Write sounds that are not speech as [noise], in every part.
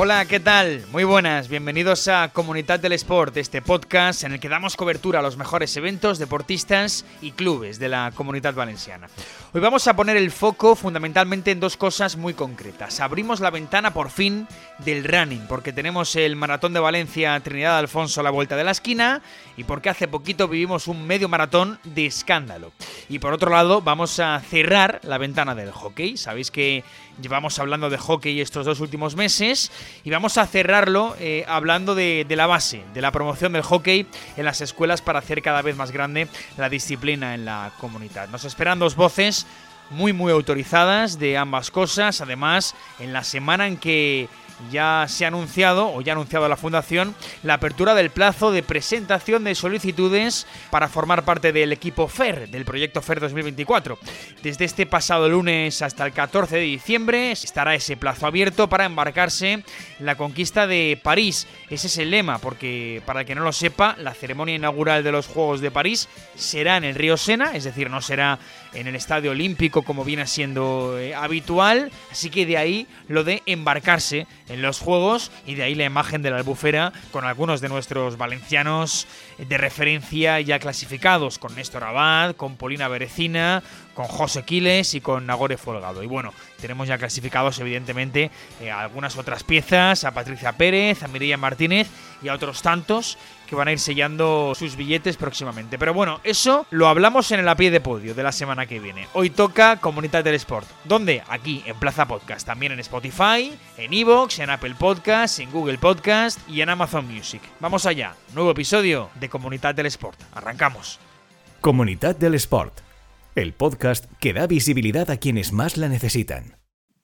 Hola, ¿qué tal? Muy buenas, bienvenidos a Comunidad del Sport, este podcast en el que damos cobertura a los mejores eventos, deportistas y clubes de la comunidad valenciana. Hoy vamos a poner el foco fundamentalmente en dos cosas muy concretas. Abrimos la ventana por fin del running, porque tenemos el Maratón de Valencia Trinidad Alfonso a la vuelta de la esquina y porque hace poquito vivimos un medio maratón de escándalo. Y por otro lado, vamos a cerrar la ventana del hockey. Sabéis que llevamos hablando de hockey estos dos últimos meses y vamos a cerrarlo eh, hablando de, de la base, de la promoción del hockey en las escuelas para hacer cada vez más grande la disciplina en la comunidad. Nos esperan dos voces muy muy autorizadas de ambas cosas, además en la semana en que ya se ha anunciado, o ya ha anunciado la Fundación, la apertura del plazo de presentación de solicitudes para formar parte del equipo FER, del proyecto FER 2024. Desde este pasado lunes hasta el 14 de diciembre estará ese plazo abierto para embarcarse la conquista de París. Ese es el lema, porque para el que no lo sepa, la ceremonia inaugural de los Juegos de París será en el río Sena, es decir, no será en el Estadio Olímpico como viene siendo eh, habitual, así que de ahí lo de embarcarse en los Juegos y de ahí la imagen de la albufera con algunos de nuestros valencianos de referencia ya clasificados, con Néstor Abad, con Polina Berecina, con José Quiles y con Nagore Folgado. Y bueno, tenemos ya clasificados evidentemente eh, algunas otras piezas, a Patricia Pérez, a Mireia Martínez y a otros tantos que van a ir sellando sus billetes próximamente. Pero bueno, eso lo hablamos en el a pie de podio de la semana que viene. Hoy toca Comunidad del Sport. ¿Dónde? Aquí, en Plaza Podcast. También en Spotify, en Evox, en Apple Podcast, en Google Podcast y en Amazon Music. Vamos allá. Nuevo episodio de Comunidad del Sport. Arrancamos. Comunidad del Sport, el podcast que da visibilidad a quienes más la necesitan.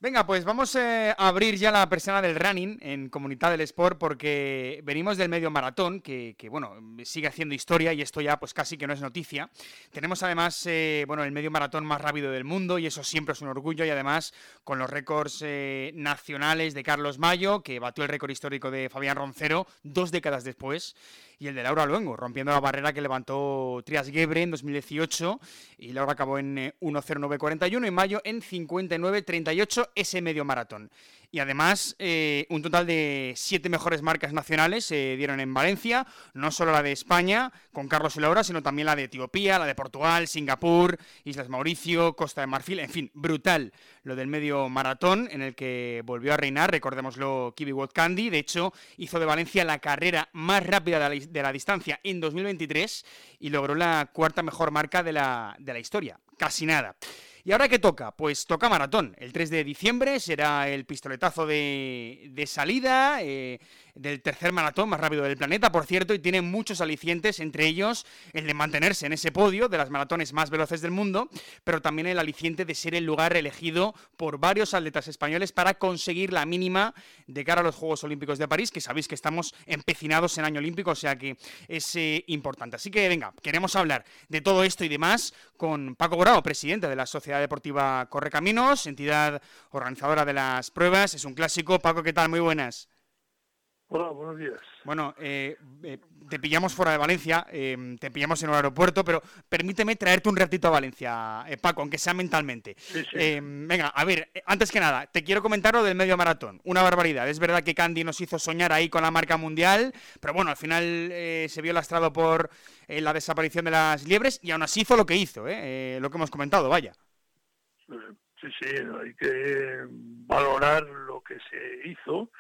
Venga, pues vamos eh, a abrir ya la persona del running en Comunidad del Sport porque venimos del medio maratón, que, bueno, sigue haciendo historia y esto ya pues casi que no es noticia. Tenemos además, eh, bueno, el medio maratón más rápido del mundo y eso siempre es un orgullo y además con los récords eh, nacionales de Carlos Mayo, que batió el récord histórico de Fabián Roncero dos décadas después y el de Laura Luengo, rompiendo la barrera que levantó Trias Gebre en 2018 y Laura acabó en 1.09.41 y Mayo en 59.38 ese medio maratón. Y además, eh, un total de siete mejores marcas nacionales se dieron en Valencia, no solo la de España, con Carlos y Laura, sino también la de Etiopía, la de Portugal, Singapur, Islas Mauricio, Costa de Marfil, en fin, brutal lo del medio maratón, en el que volvió a reinar, recordémoslo, Kiwi World Candy, de hecho, hizo de Valencia la carrera más rápida de la, de la distancia en 2023 y logró la cuarta mejor marca de la, de la historia, casi nada. ¿Y ahora qué toca? Pues toca maratón. El 3 de diciembre será el pistoletazo de, de salida eh, del tercer maratón más rápido del planeta, por cierto, y tiene muchos alicientes, entre ellos el de mantenerse en ese podio de las maratones más veloces del mundo, pero también el aliciente de ser el lugar elegido por varios atletas españoles para conseguir la mínima de cara a los Juegos Olímpicos de París, que sabéis que estamos empecinados en año olímpico, o sea que es eh, importante. Así que venga, queremos hablar de todo esto y demás con Paco Grau, presidente de la Sociedad Deportiva Correcaminos, entidad organizadora de las pruebas. Es un clásico. Paco, ¿qué tal? Muy buenas. Hola, buenos días. Bueno, eh, eh, te pillamos fuera de Valencia, eh, te pillamos en un aeropuerto, pero permíteme traerte un ratito a Valencia, eh, Paco, aunque sea mentalmente. Sí, sí. Venga, a ver, antes que nada, te quiero comentar lo del medio maratón. Una barbaridad. Es verdad que Candy nos hizo soñar ahí con la marca mundial, pero bueno, al final se vio lastrado por la desaparición de las liebres y aún así hizo lo que hizo, lo que hemos comentado, vaya. Sí, sí, hay que valorar lo que se hizo,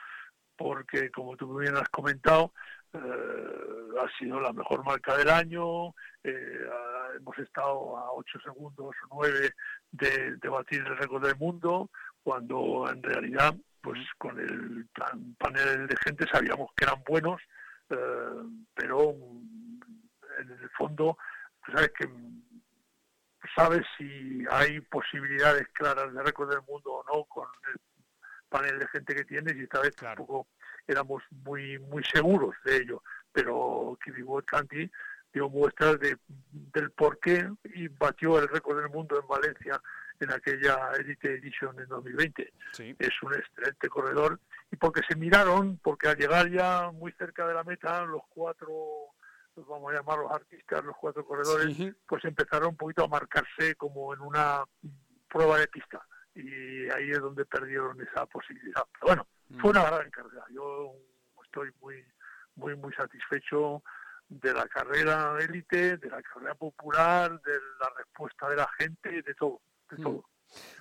porque como tú bien has comentado, eh, ha sido la mejor marca del año, eh, hemos estado a 8 segundos o 9 de, de batir el récord del mundo, cuando en realidad, pues con el plan- panel de gente sabíamos que eran buenos, eh, pero en el fondo, pues sabes que sabes si hay posibilidades claras de récord del mundo o no con el panel de gente que tienes y esta vez Claro. tampoco éramos muy muy seguros de ello pero Kiwiwot Candy dio muestras de, del porqué y batió el récord del mundo en Valencia en aquella Elite Edition en 2020 Sí. es un excelente corredor y porque se miraron, porque al llegar ya muy cerca de la meta, los cuatro pues vamos a llamar los artistas, los cuatro corredores, pues empezaron un poquito a marcarse como en una prueba de pista. Y ahí es donde perdieron esa posibilidad. Pero bueno, fue una gran carrera. Yo estoy muy, muy, muy satisfecho de la carrera élite, de la carrera popular, de la respuesta de la gente, de todo, de todo.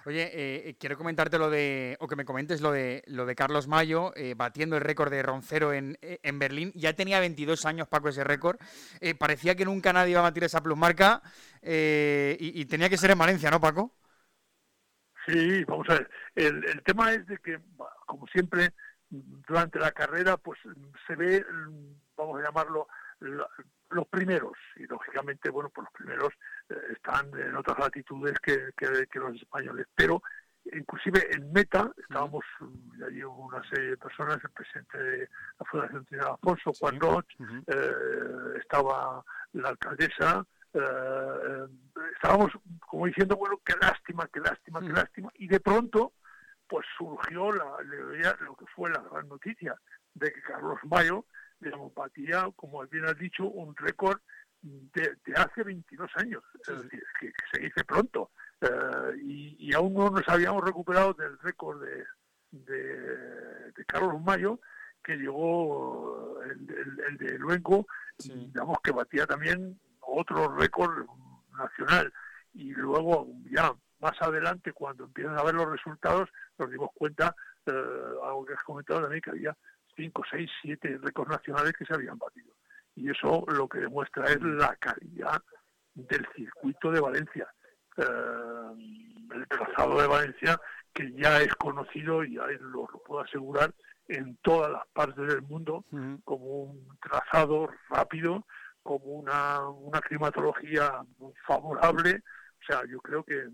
Oye, eh, eh, quiero comentarte lo de, o que me comentes lo de, lo de Carlos Mayo, eh, batiendo el récord de Roncero en, en, Berlín. Ya tenía 22 años, Paco, ese récord. parecía que nunca nadie iba a batir esa plusmarca y, y, tenía que ser en Valencia, ¿no, Paco? Sí, vamos a ver. El, tema es de que, como siempre, durante la carrera, pues se ve, vamos a llamarlo, los primeros, y lógicamente, bueno, pues los primeros están en otras latitudes que, que, los españoles, pero inclusive en meta estábamos, ya allí una serie de personas, el presidente de la Fundación Trinidad Alfonso, Juan Roch, eh, estaba la alcaldesa, eh, estábamos como diciendo, bueno, qué lástima, qué lástima, qué lástima, y de pronto, pues surgió la, lo que fue la gran noticia de que Carlos Mayo de homopatía, como bien has dicho, un récord de, hace 22 años, es decir, que, se dice pronto. Eh, y, aún no nos habíamos recuperado del récord de, de, Carlos Mayo, que llegó el, de Luengo, digamos que batía también otro récord nacional. Y luego, ya más adelante, cuando empiezan a ver los resultados, nos dimos cuenta, eh, algo que has comentado también, que había 5, 6, 7 récords nacionales que se habían batido. Y eso lo que demuestra es la calidad del circuito de Valencia. Eh, el trazado de Valencia, que ya es conocido, y ahí lo, puedo asegurar, en todas las partes del mundo, como un trazado rápido, como una, una climatología favorable. O sea, yo creo que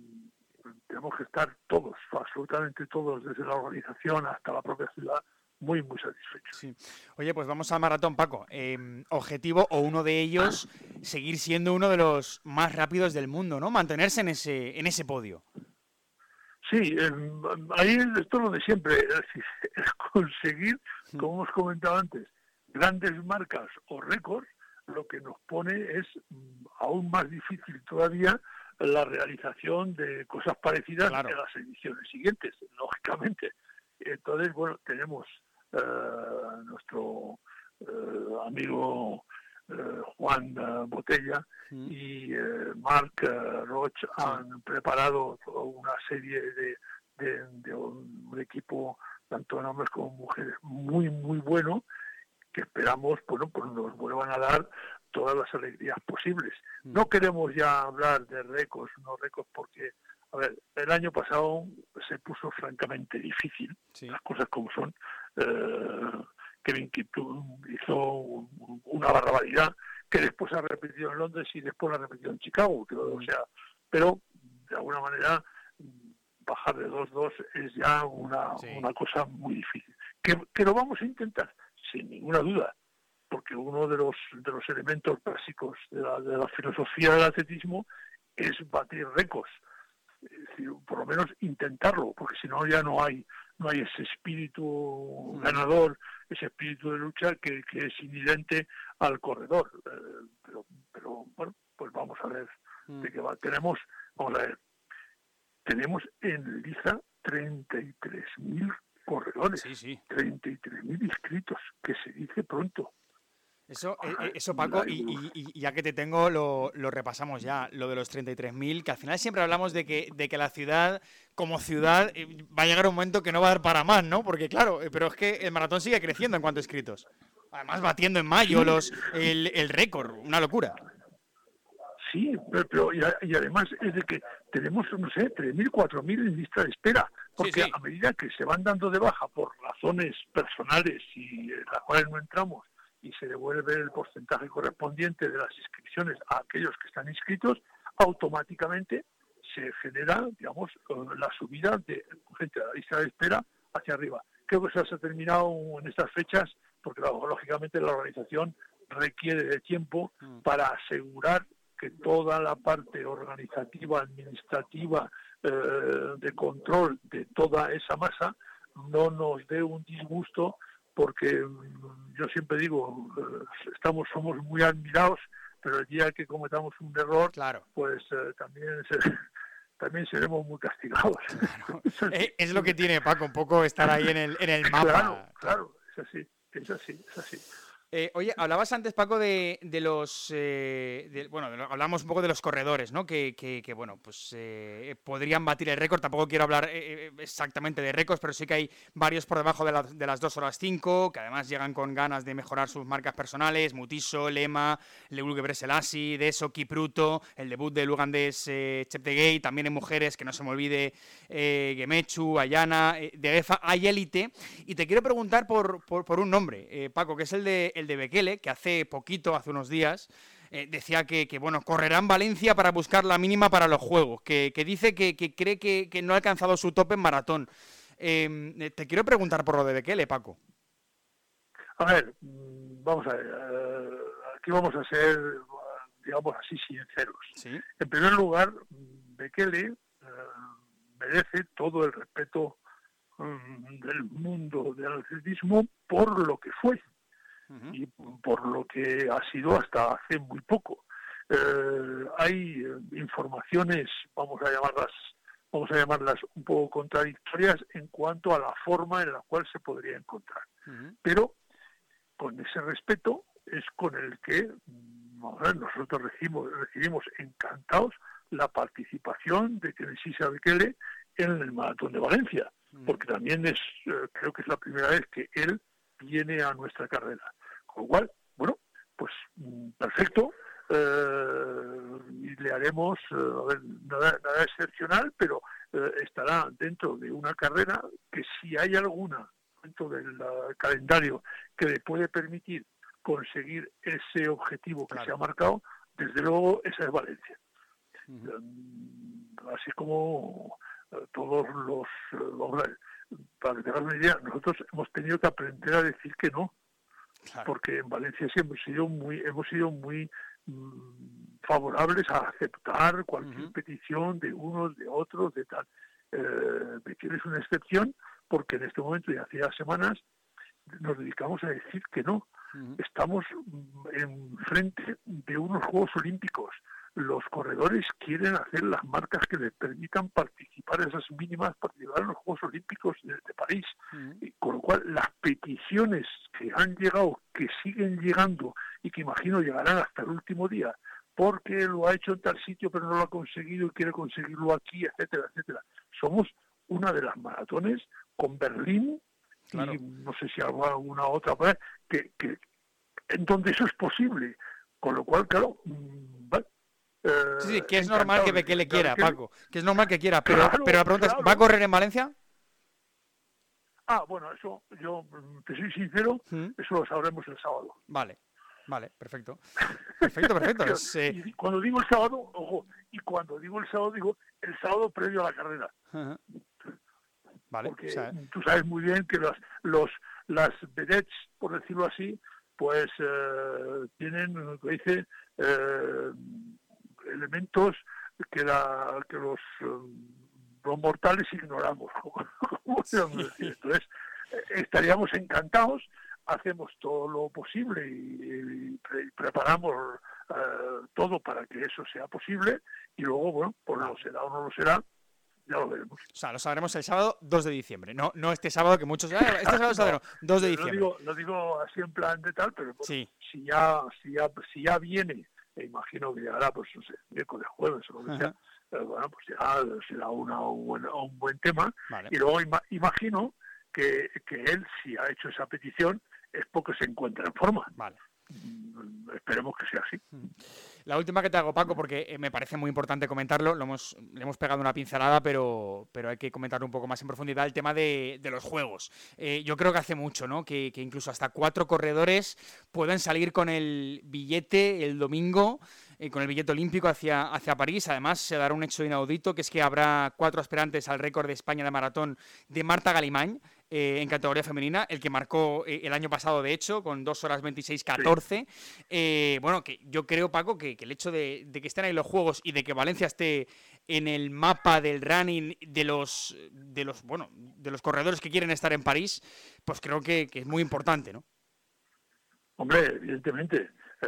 tenemos que estar todos, absolutamente todos, desde la organización hasta la propia ciudad, muy, muy satisfecho. Sí. Oye, pues vamos al maratón, Paco. Em, objetivo o uno de ellos, seguir siendo uno de los más rápidos del mundo, ¿no? Mantenerse en ese, en ese podio. Sí, em, ahí es todo lo de siempre, es [laughs] conseguir, como hemos comentado antes, grandes marcas o récords, lo que nos pone es mm, aún más difícil todavía la realización de cosas parecidas en las ediciones siguientes, lógicamente. Entonces, bueno, tenemos nuestro eh, amigo eh, Juan Botella y Mark Roch han preparado una serie de, de, un, equipo, tanto de hombres como mujeres, muy, muy bueno, que esperamos, bueno, pues nos vuelvan a dar todas las alegrías posibles. No queremos ya hablar de récords, no récords, porque a ver, el año pasado se puso francamente difícil, las cosas como son. Eh, Kevin Kiptum hizo una barbaridad que después ha repetido en Londres y después ha repetido en Chicago. o sea, pero de alguna manera bajar de 2-2 es ya una, una cosa muy difícil. Que, que lo vamos a intentar, sin ninguna duda, porque uno de los, de los elementos básicos de la, de la filosofía del atletismo es batir récords por lo menos intentarlo, porque si no ya no hay no hay ese espíritu mm. ganador, ese espíritu de lucha que, es inherente al corredor. Eh, pero, pero bueno, pues vamos a ver mm. de qué va. Tenemos, vamos a ver, tenemos en Liza 33.000 corredores, sí, sí. 33.000 inscritos, que se dice pronto. Eso, eh, eh, eso Paco, y, ya que te tengo, lo, repasamos ya, lo de los 33.000, que al final siempre hablamos de que, de que la ciudad, como ciudad, eh, va a llegar un momento que no va a dar para más, ¿no? Porque claro, pero es que el maratón sigue creciendo en cuanto a inscritos. Además, batiendo en mayo los el, el récord, una locura. Sí, pero, y, además es de que tenemos, no sé, 3.000, 4.000 en lista de espera, porque a medida que se van dando de baja por razones personales y en las cuales no entramos, y se devuelve el porcentaje correspondiente de las inscripciones a aquellos que están inscritos, automáticamente se genera, digamos, la subida de gente a la lista de espera hacia arriba. Creo que eso se ha terminado en estas fechas porque lógicamente la organización requiere de tiempo mm. para asegurar que toda la parte organizativa, administrativa, eh, de control de toda esa masa no nos dé un disgusto porque yo siempre digo, eh, estamos somos muy admirados, pero el día que cometamos un error, claro. pues eh, también [laughs] también seremos muy castigados. es lo que tiene Paco, un poco estar ahí en el, en el mapa. Claro, claro, es así, es así, es así. Eh, oye, hablabas antes, Paco, de, los. Eh, bueno, hablamos un poco de los corredores, ¿no? Que, bueno, pues eh, podrían batir el récord. Tampoco quiero hablar exactamente de récords, pero sí que hay varios por debajo de, de, las 2 horas 5, que además llegan con ganas de mejorar sus marcas personales. Mutiso, Lema, Leulge Breselasi, Deso, Kipruto, el debut del ugandés Cheptegei, también en mujeres, que no se me olvide Gemechu, Ayana, de EFA, hay élite. Y te quiero preguntar por, por un nombre, Paco, que es el de el de Bekele, que hace poquito, hace unos días, eh, decía que, bueno, correrá en Valencia para buscar la mínima para los Juegos, que, dice que, cree que, no ha alcanzado su tope en maratón. Em, eh, te quiero preguntar por lo de Bekele, Paco. A ver, mm, vamos a ver, eh, aquí vamos a ser, digamos así, sinceros. En primer lugar, Bekele merece todo el respeto mm, del mundo del atletismo por lo que fue y por lo que ha sido hasta hace muy poco. Eh, hay eh, informaciones, vamos a llamarlas, vamos a llamarlas un poco contradictorias en cuanto a la forma en la cual se podría encontrar. Pero con ese respeto es con el que nosotros recibimos, recibimos encantados la participación de Kenesisa Bekele en el Maratón de Valencia, porque también es, eh, creo que es la primera vez que él viene a nuestra carrera. Con lo cual, bueno, pues mm, perfecto. Eh, y le haremos eh, nada, excepcional, pero eh, estará dentro de una carrera que si hay alguna dentro del calendario que le puede permitir conseguir ese objetivo que se ha marcado, desde luego esa es Valencia. Así como todos los, para que una idea, nosotros hemos tenido que aprender a decir que no porque en Valencia sí hemos sido muy, hemos sido muy mm, favorables a aceptar cualquier petición de unos, de otros, de tal. Eh, es una excepción porque en este momento y hacía semanas nos dedicamos a decir que no. Estamos mm, en frente de unos Juegos Olímpicos. Los corredores quieren hacer las marcas que les permitan participar esas mínimas, participar en los Juegos Olímpicos de, París. y con lo cual, las peticiones que han llegado, que siguen llegando y que imagino llegarán hasta el último día, porque lo ha hecho en tal sitio pero no lo ha conseguido y quiere conseguirlo aquí, etcétera, etcétera. Somos una de las maratones con Berlín y no sé si alguna otra, que, que en donde eso es posible. Con lo cual, claro, mm, sí, sí, que es normal que, le quiera, Paco. Que es normal que quiera, pero, pero la pregunta es, ¿va a correr en Valencia? Ah, bueno, eso, yo te soy sincero, ¿Mm? eso lo sabremos el sábado. Vale, vale, perfecto. Perfecto, perfecto. [laughs] Eh, cuando digo el sábado, ojo, y cuando digo el sábado, digo el sábado previo a la carrera. Vale. Porque tú sabes muy bien que los, los, las vedettes, por decirlo así, pues eh, tienen, lo que dice, eh, elementos que, la, que los, los mortales ignoramos. [laughs] Entonces, estaríamos encantados, hacemos todo lo posible y, preparamos eh, todo para que eso sea posible y luego, bueno, por lo será o no lo será, ya lo veremos. O sea, lo sabremos el sábado 2 de diciembre, no no este sábado que muchos... Ah, este sábado, [laughs] sábado 2 de diciembre. Lo digo, lo digo así en plan de tal, pero si, ya, si, ya, si ya viene e imagino que llegará, pues no sé, miércoles, jueves o lo que sea, eh, bueno, pues ya será una, un, buen, un buen tema. Y luego imagino que, que él, si ha hecho esa petición, es porque se encuentra en forma. Vale. Esperemos que sea así. La última que te hago, Paco, porque eh, me parece muy importante comentarlo, lo hemos, le hemos pegado una pincelada, pero, pero hay que comentar un poco más en profundidad el tema de, los juegos. Eh, yo creo que hace mucho, ¿no? Que, incluso hasta cuatro corredores pueden salir con el billete el domingo, eh, con el billete olímpico hacia, hacia París. Además, se dará un hecho inaudito, que es que habrá cuatro aspirantes al récord de España de maratón de Marta Galimán. Eh, en categoría femenina, el que marcó eh, el año pasado, de hecho, con 2 horas 26-14. Eh, bueno, que yo creo, Paco, que, el hecho de, que estén ahí los juegos y de que Valencia esté en el mapa del running de los, de los, bueno, de los corredores que quieren estar en París, pues creo que, es muy importante, ¿no? Hombre, evidentemente. Eh,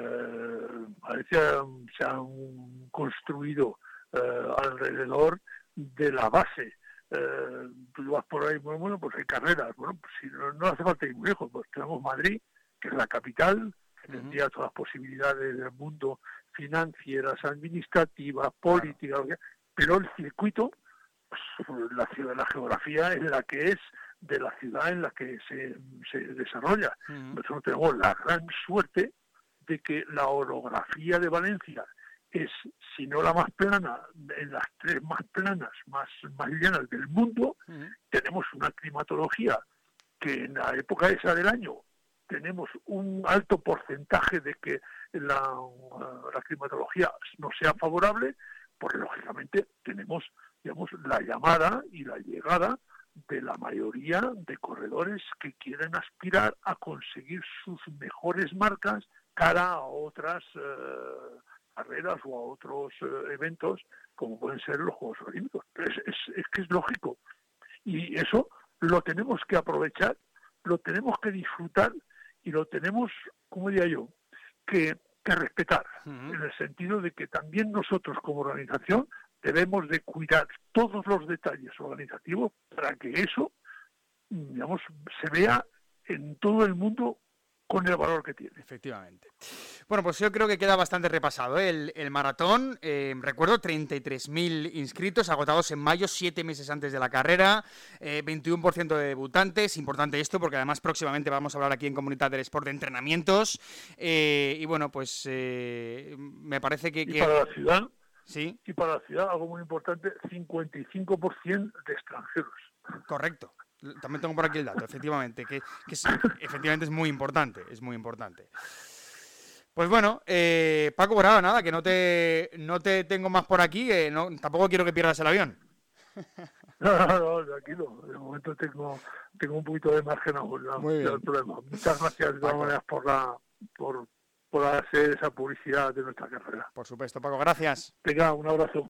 Valencia se han construido alrededor de la base. Eh, tú vas por ahí, bueno, pues hay carreras. Bueno, pues si no, hace falta ir muy lejos, pues tenemos Madrid, que es la capital, que tendría todas las posibilidades del mundo financieras, administrativas, políticas, pero el circuito, pues, la, ciudad, la geografía es la que es de la ciudad en la que se, se desarrolla. Nosotros tenemos la gran suerte de que la orografía de Valencia es, si no la más plana, en las tres más planas, más, más llanas del mundo, tenemos una climatología que en la época esa del año tenemos un alto porcentaje de que la, la climatología no sea favorable, pues lógicamente tenemos digamos, la llamada y la llegada de la mayoría de corredores que quieren aspirar a conseguir sus mejores marcas cara a otras eh, carreras o a otros eh, eventos como pueden ser los Juegos Olímpicos. Es, es, es que es lógico. Y eso lo tenemos que aprovechar, lo tenemos que disfrutar y lo tenemos, como diría yo, que, que respetar, en el sentido de que también nosotros como organización debemos de cuidar todos los detalles organizativos para que eso, digamos, se vea en todo el mundo con el valor que tiene. Efectivamente. Bueno, pues yo creo que queda bastante repasado ¿eh? el, maratón. Eh, recuerdo 33.000 inscritos, agotados en mayo, siete meses antes de la carrera, 21% eh, de debutantes. Importante esto porque además próximamente vamos a hablar aquí en Comunidad del Sport de entrenamientos. y bueno, pues me parece que... Y para la ciudad, ¿Sí? y para la ciudad, algo muy importante, 55% de extranjeros. Correcto. También tengo por aquí el dato, efectivamente, que, efectivamente es muy importante, es muy importante. Pues bueno, eh, Paco Brava, nada, que no te, no te tengo más por aquí, no, tampoco quiero que pierdas el avión. [laughs] No, no, no, tranquilo. De momento tengo, tengo un poquito de margen aún, no, el problema. Muchas gracias de todas maneras por la por, por hacer esa publicidad de nuestra carrera. Por supuesto, Paco, gracias. Venga, un abrazo.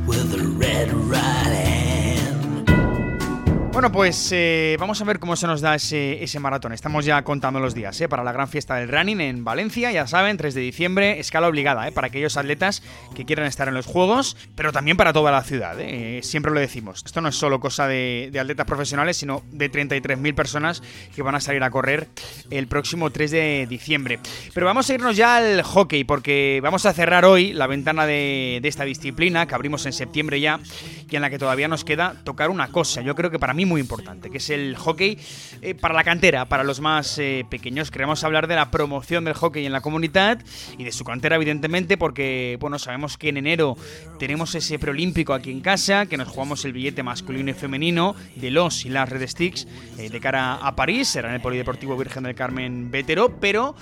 Bueno, pues eh, vamos a ver cómo se nos da ese, maratón. Estamos ya contando los días ¿eh? para la gran fiesta del running en Valencia, ya saben, 3 de diciembre, escala obligada ¿eh? para aquellos atletas que quieran estar en los Juegos, pero también para toda la ciudad. ¿eh? Siempre lo decimos, esto no es solo cosa de, atletas profesionales, sino de 33.000 personas que van a salir a correr el próximo 3 de diciembre. Pero vamos a irnos ya al hockey, porque vamos a cerrar hoy la ventana de esta disciplina que abrimos en septiembre ya, y en la que todavía nos queda tocar una cosa. Yo creo que para mí muy importante, que es el hockey eh, para la cantera, para los más eh, pequeños. Queremos hablar de la promoción del hockey en la comunidad y de su cantera, evidentemente, porque bueno, sabemos que en enero tenemos ese preolímpico aquí en casa, que nos jugamos el billete masculino y femenino de los y las Red Sticks eh, de cara a París, será en el Polideportivo Virgen del Carmen Vétero, pero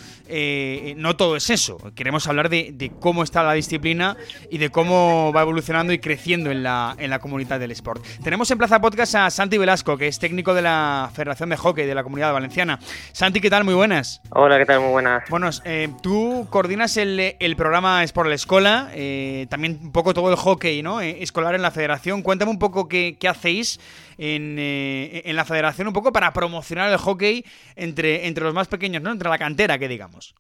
no todo es eso. Queremos hablar de, cómo está la disciplina y de cómo va evolucionando y creciendo en la, en la comunidad del sport. Tenemos en Plaza Podcast a Santi Velasco que es técnico de la Federación de Hockey de la Comunidad Valenciana. Santi, ¿qué tal? Muy buenas. Hola, ¿qué tal? Muy buenas. Bueno, eh, tú coordinas el, el programa Sport la Escola, eh, también un poco todo el hockey ¿no? Eh, escolar en la federación. Cuéntame un poco qué, qué hacéis en, en, la federación, un poco para promocionar el hockey entre, entre los más pequeños, ¿no? entre la cantera, que digamos.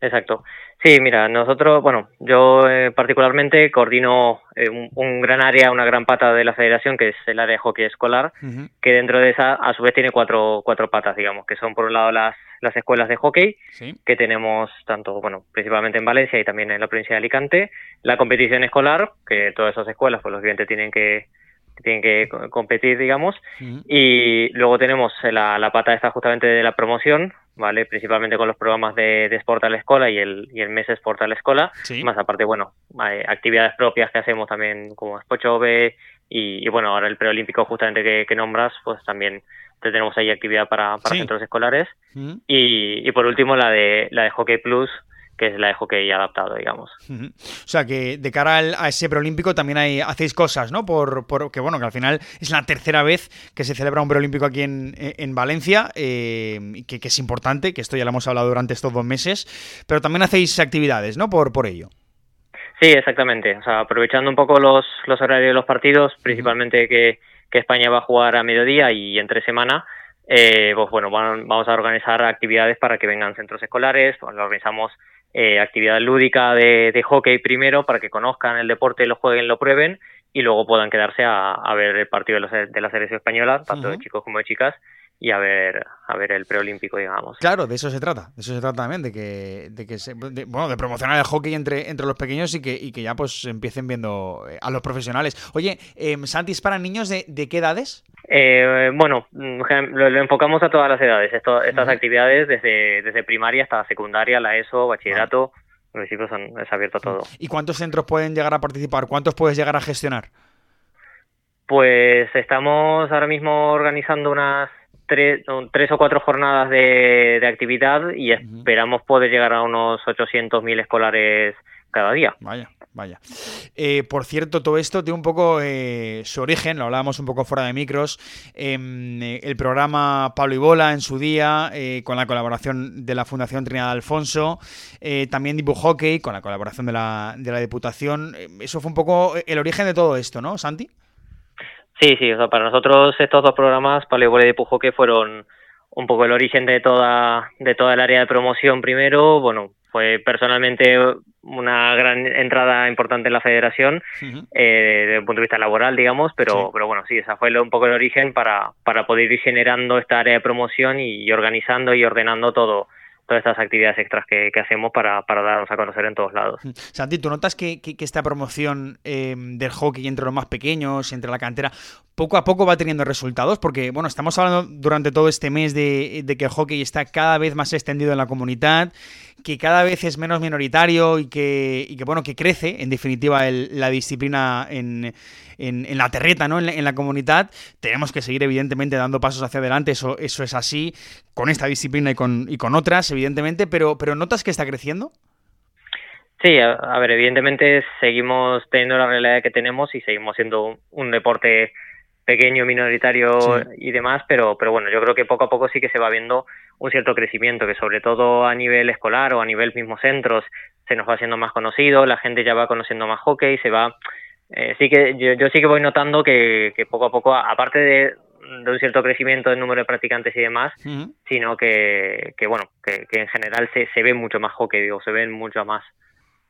Exacto. Sí, mira, nosotros, bueno, yo eh, particularmente coordino eh, un, gran área, una gran pata de la federación, que es el área de hockey escolar, que dentro de esa, a su vez, tiene cuatro, cuatro patas, digamos, que son por un lado las, las escuelas de hockey, que tenemos tanto, bueno, principalmente en Valencia y también en la provincia de Alicante, la competición escolar, que todas esas escuelas, pues los clientes tienen que tienen que competir, digamos, y luego tenemos la, la pata esta justamente de la promoción, ¿vale? Principalmente con los programas de, de Sport a la Escuela y el, y el mes Sport a la Escuela, más aparte, bueno, actividades propias que hacemos también como Spochove y, y bueno, ahora el preolímpico justamente que, que nombras, pues también tenemos ahí actividad para, para centros escolares. Y, y por último la de la de Hockey Plus que es la de hockey adaptado, digamos. O sea, que de cara a ese preolímpico también hay, hacéis cosas, ¿no? Por, que bueno, que al final es la tercera vez que se celebra un preolímpico aquí en, en Valencia, eh, que, que, es importante, que esto ya lo hemos hablado durante estos dos meses, pero también hacéis actividades, ¿no? Por, por ello. Sí, exactamente. O sea, aprovechando un poco los, los horarios de los partidos, principalmente que, que España va a jugar a mediodía y entre semana, eh, pues bueno, vamos a organizar actividades para que vengan centros escolares, pues lo organizamos eh, actividad lúdica de, de, hockey primero para que conozcan el deporte, lo jueguen, lo prueben y luego puedan quedarse a, a ver el partido de, los, de la selección española, tanto de chicos como de chicas, y a ver a ver el preolímpico digamos. Claro de eso se trata de eso se trata también de que de que se, bueno de promocionar el hockey entre entre los pequeños y que y que ya pues empiecen viendo eh, a los profesionales. Oye eh, Santi es para niños de, de qué edades eh, bueno lo, enfocamos a todas las edades. Estas actividades desde desde primaria hasta secundaria la ESO bachillerato los chicos es abierto a todo. Y cuántos centros pueden llegar a participar cuántos puedes llegar a gestionar pues estamos ahora mismo organizando unas tres, tres o cuatro jornadas de, actividad y esperamos poder llegar a unos 800.000 escolares cada día. Vaya, vaya. Eh, por cierto, todo esto tiene un poco eh, su origen, lo hablábamos un poco fuera de micros, eh, el programa Pablo y Bola en su día, con la colaboración de la Fundación Trinidad Alfonso, también Dibu Hockey, con la colaboración de la, de la Diputación. Eso fue un poco el origen de todo esto, ¿no, Santi? Sí, sí, o sea, para nosotros estos dos programas, Paleo y que fueron un poco el origen de toda, de toda el área de promoción primero. Bueno, fue personalmente una gran entrada importante en la federación eh, desde el punto de vista laboral, digamos, pero, pero bueno, sí, esa fue un poco el origen para, para poder ir generando esta área de promoción y organizando y ordenando todo todas estas actividades extras que, hacemos para, para, darnos a conocer en todos lados. Santi, ¿tú notas que, esta promoción eh, del hockey entre los más pequeños, entre la cantera, poco a poco va teniendo resultados? Porque, bueno, estamos hablando durante todo este mes de, que el hockey está cada vez más extendido en la comunidad, que cada vez es menos minoritario y que, y que bueno, que crece, en definitiva, la disciplina en en, la terreta, ¿no? En la, comunidad, tenemos que seguir evidentemente dando pasos hacia adelante, eso, eso es así, con esta disciplina y con, y con otras, evidentemente, pero, pero ¿notas que está creciendo? Sí, a, ver, evidentemente seguimos teniendo la realidad que tenemos y seguimos siendo un, deporte pequeño, minoritario y demás, pero, pero bueno, yo creo que poco a poco sí que se va viendo un cierto crecimiento, que sobre todo a nivel escolar o a nivel mismos centros se nos va haciendo más conocido, la gente ya va conociendo más hockey, se va eh, sí que yo, yo, sí que voy notando que, que poco a poco, aparte de, de, un cierto crecimiento del número de practicantes y demás, sino que, que bueno, que, que en general se, se ve mucho más hockey, digo, se ven mucho más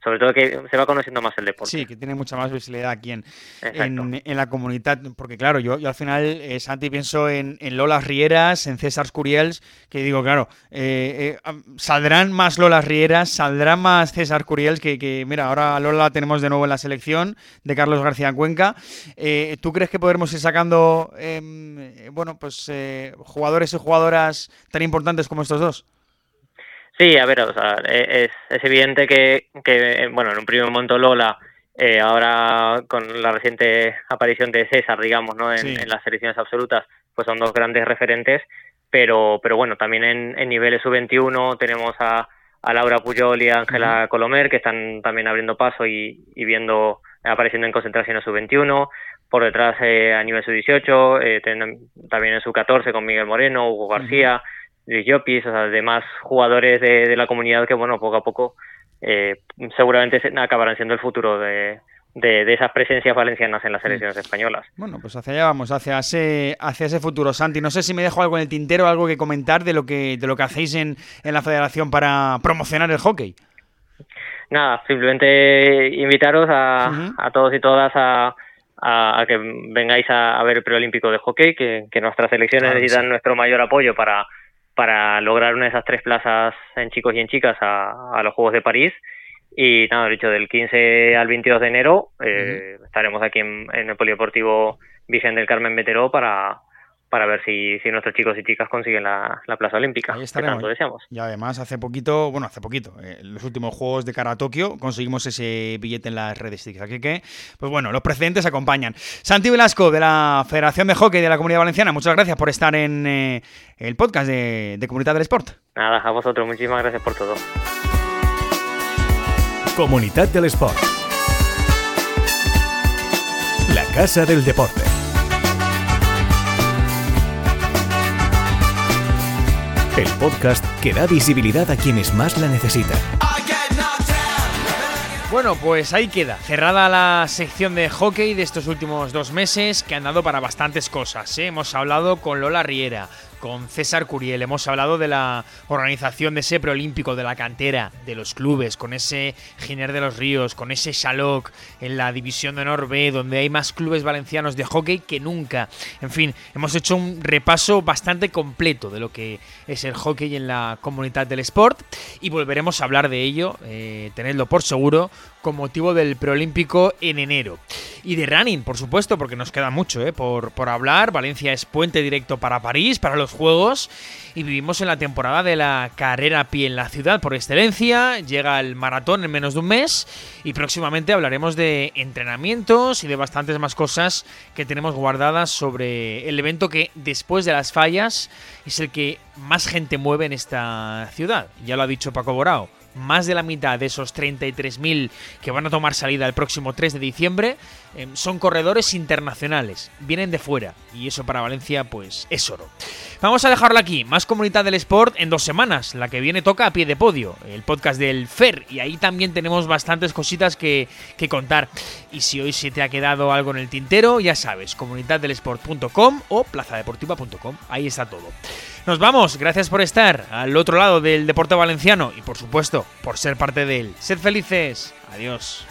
sobre todo que se va conociendo más el deporte. Sí, que tiene mucha más visibilidad aquí en, en, la comunidad, porque claro, yo, yo al final, eh, Santi, pienso en, en Lolas Rieras, en César Curiels, que digo, claro, eh, eh, saldrán más Lolas Rieras, saldrán más César Curiels, que, que, mira, ahora Lola la tenemos de nuevo en la selección de Carlos García Cuenca. ¿Tú crees que podremos ir sacando, em, bueno, pues jugadores y jugadoras tan importantes como estos dos? Sí, a ver, o sea, e, es, es evidente que, que, bueno, en un primer momento Lola, eh, ahora con la reciente aparición de César, digamos, ¿no? En, las selecciones absolutas, pues son dos grandes referentes, pero, pero bueno, también en, en niveles sub-21 tenemos a, a Laura Puyol y a Ángela Colomer, que están también abriendo paso y, y viendo, apareciendo en concentraciones sub-21, por detrás eh, a nivel sub-18, eh, también en sub-14 con Miguel Moreno, Hugo García, Jopis, o sea, demás jugadores de, la comunidad que, bueno, poco a poco eh, seguramente acabarán siendo el futuro de, de, esas presencias valencianas en las selecciones españolas. Bueno, pues hacia allá vamos, hacia ese, hacia ese futuro, Santi. No sé si me dejo algo en el tintero, algo que comentar de lo que, de lo que hacéis en, en la federación para promocionar el hockey. Nada, simplemente invitaros a, a todos y todas a, a, que vengáis a, ver el preolímpico de hockey, que, que nuestras selecciones necesitan nuestro mayor apoyo para, para lograr una de esas tres plazas en chicos y en chicas a, los Juegos de París. Y nada, dicho, del 15 al 22 de enero eh, estaremos aquí en, el Polideportivo Virgen del Carmen Veteró para, para ver si, si nuestros chicos y chicas consiguen la, plaza olímpica. Ahí estaremos. Que deseamos. Y además, hace poquito, bueno, hace poquito, en eh, los últimos Juegos de cara a Tokio, conseguimos ese billete en las redes. Así que, pues bueno, los precedentes acompañan. Santi Velasco, de la Federación de Hockey de la Comunidad Valenciana, muchas gracias por estar en eh, el podcast de, de Comunidad del Sport. Nada, a vosotros, muchísimas gracias por todo. Comunidad del Sport. La Casa del Deporte. El podcast que da visibilidad a quienes más la necesitan. Bueno, pues ahí queda, cerrada la sección de hockey de estos últimos dos meses que han dado para bastantes cosas. ¿eh? Hemos hablado con Lola Riera, con César Curiel. Hemos hablado de la organización de ese preolímpico, de la cantera, de los clubes, con ese Giner de los Ríos, con ese Shalok en la división de honor B, donde hay más clubes valencianos de hockey que nunca. En fin, hemos hecho un repaso bastante completo de lo que es el hockey en la comunidad del sport y volveremos a hablar de ello, eh, tenedlo por seguro, con motivo del preolímpico en enero. Y de running, por supuesto, porque nos queda mucho eh, por, por hablar. Valencia es puente directo para París, para los Juegos. Y vivimos en la temporada de la carrera a pie en la ciudad por excelencia. Llega el maratón en menos de un mes. Y próximamente hablaremos de entrenamientos y de bastantes más cosas que tenemos guardadas sobre el evento que después de las fallas es el que más gente mueve en esta ciudad. Ya lo ha dicho Paco Borao más de la mitad de esos 33.000 que van a tomar salida el próximo 3 de diciembre em, son corredores internacionales, vienen de fuera y eso para Valencia pues es oro. Vamos a dejarlo aquí, más comunidad del sport en dos semanas, la que viene toca a pie de podio, el podcast del FER y ahí también tenemos bastantes cositas que, que contar. Y si hoy se te ha quedado algo en el tintero, ya sabes, comunidaddelesport.com o plazadeportiva.com, ahí está todo. Nos vamos, gracias por estar al otro lado del deporte valenciano y por supuesto por ser parte de él. Sed felices, adiós.